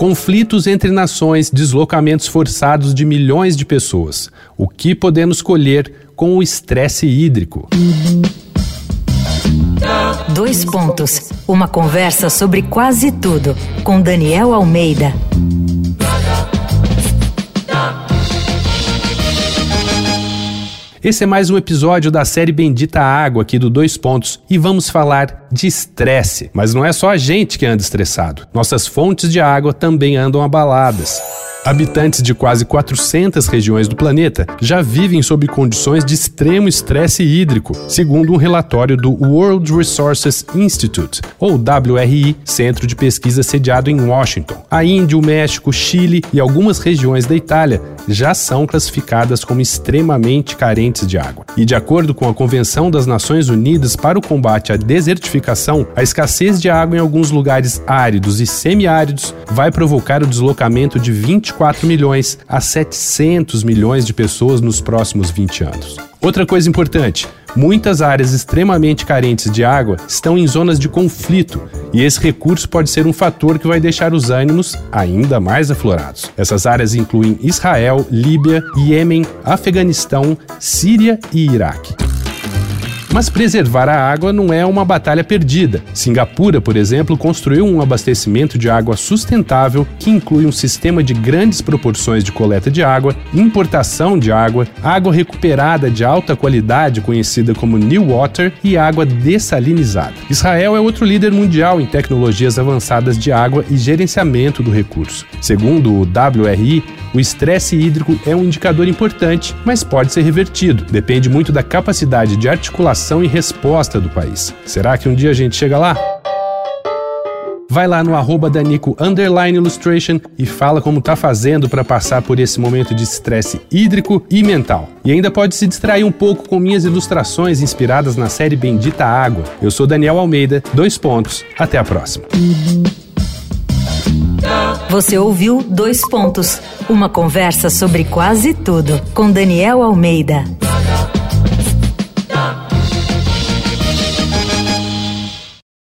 Conflitos entre nações, deslocamentos forçados de milhões de pessoas. O que podemos colher com o estresse hídrico? Dois pontos. Uma conversa sobre quase tudo com Daniel Almeida. Esse é mais um episódio da série Bendita Água aqui do Dois Pontos e vamos falar de estresse. Mas não é só a gente que anda estressado. Nossas fontes de água também andam abaladas. Habitantes de quase 400 regiões do planeta já vivem sob condições de extremo estresse hídrico, segundo um relatório do World Resources Institute, ou WRI, centro de pesquisa sediado em Washington. A Índia, o México, Chile e algumas regiões da Itália já são classificadas como extremamente carentes de água. E de acordo com a Convenção das Nações Unidas para o combate à desertificação, a escassez de água em alguns lugares áridos e semiáridos vai provocar o deslocamento de 20 24 milhões a 700 milhões de pessoas nos próximos 20 anos. Outra coisa importante: muitas áreas extremamente carentes de água estão em zonas de conflito e esse recurso pode ser um fator que vai deixar os ânimos ainda mais aflorados. Essas áreas incluem Israel, Líbia, Iêmen, Afeganistão, Síria e Iraque. Mas preservar a água não é uma batalha perdida. Singapura, por exemplo, construiu um abastecimento de água sustentável que inclui um sistema de grandes proporções de coleta de água, importação de água, água recuperada de alta qualidade conhecida como New Water e água dessalinizada. Israel é outro líder mundial em tecnologias avançadas de água e gerenciamento do recurso. Segundo o WRI, o estresse hídrico é um indicador importante, mas pode ser revertido. Depende muito da capacidade de articulação e resposta do país. Será que um dia a gente chega lá? Vai lá no arroba Danico Illustration e fala como tá fazendo para passar por esse momento de estresse hídrico e mental. E ainda pode se distrair um pouco com minhas ilustrações inspiradas na série Bendita Água. Eu sou Daniel Almeida, dois pontos. Até a próxima. Você ouviu Dois Pontos uma conversa sobre quase tudo com Daniel Almeida.